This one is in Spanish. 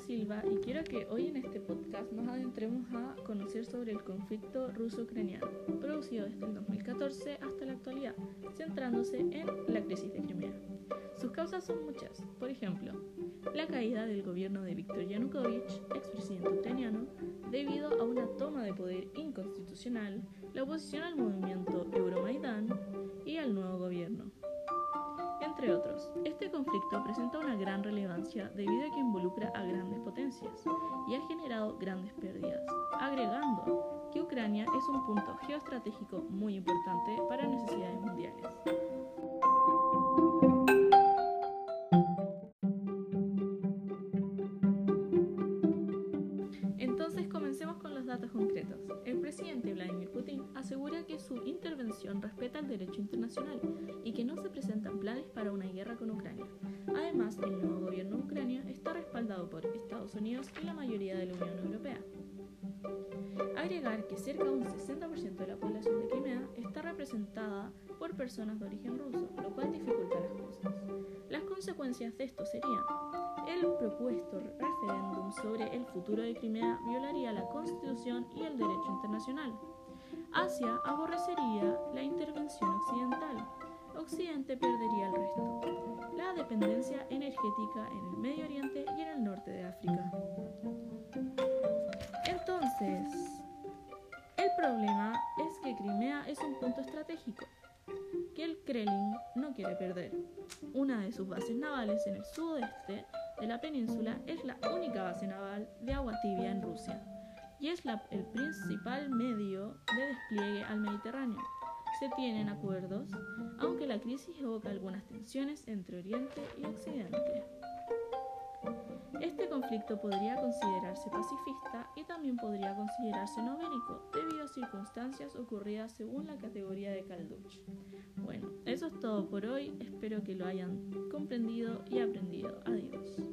Silva y quiero que hoy en este podcast nos adentremos a conocer sobre el conflicto ruso-ucraniano, producido desde el 2014 hasta la actualidad, centrándose en la crisis de Crimea. Sus causas son muchas, por ejemplo, la caída del gobierno de Viktor Yanukovych, expresidente ucraniano, debido a una toma de poder inconstitucional, la oposición al movimiento Euromaidán y al nuevo gobierno entre otros. Este conflicto presenta una gran relevancia debido a que involucra a grandes potencias y ha generado grandes pérdidas, agregando que Ucrania es un punto geoestratégico muy importante para necesidades mundiales. Datos concretos. El presidente Vladimir Putin asegura que su intervención respeta el derecho internacional y que no se presentan planes para una guerra con Ucrania. Además, el nuevo gobierno de Ucrania está respaldado por Estados Unidos y la mayoría de la Unión Europea. Agregar que cerca de un 60% de la población de Crimea está representada por personas de origen ruso, lo cual dificulta las cosas. Las consecuencias de esto serían el propuesto sobre el futuro de Crimea violaría la Constitución y el derecho internacional. Asia aborrecería la intervención occidental. Occidente perdería el resto. La dependencia energética en el Medio Oriente y en el norte de África. Entonces, el problema es que Crimea es un punto estratégico que el Kremlin no quiere perder. Una de sus bases navales en el sudeste de la península es la única base naval de agua tibia en Rusia y es el principal medio de despliegue al Mediterráneo. Se tienen acuerdos, aunque la crisis evoca algunas tensiones entre Oriente y Occidente. Este conflicto podría considerarse pacifista y también podría considerarse no bélico debido a circunstancias ocurridas según la categoría de Calduch. Bueno, eso es todo por hoy, espero que lo hayan comprendido y aprendido. Adiós.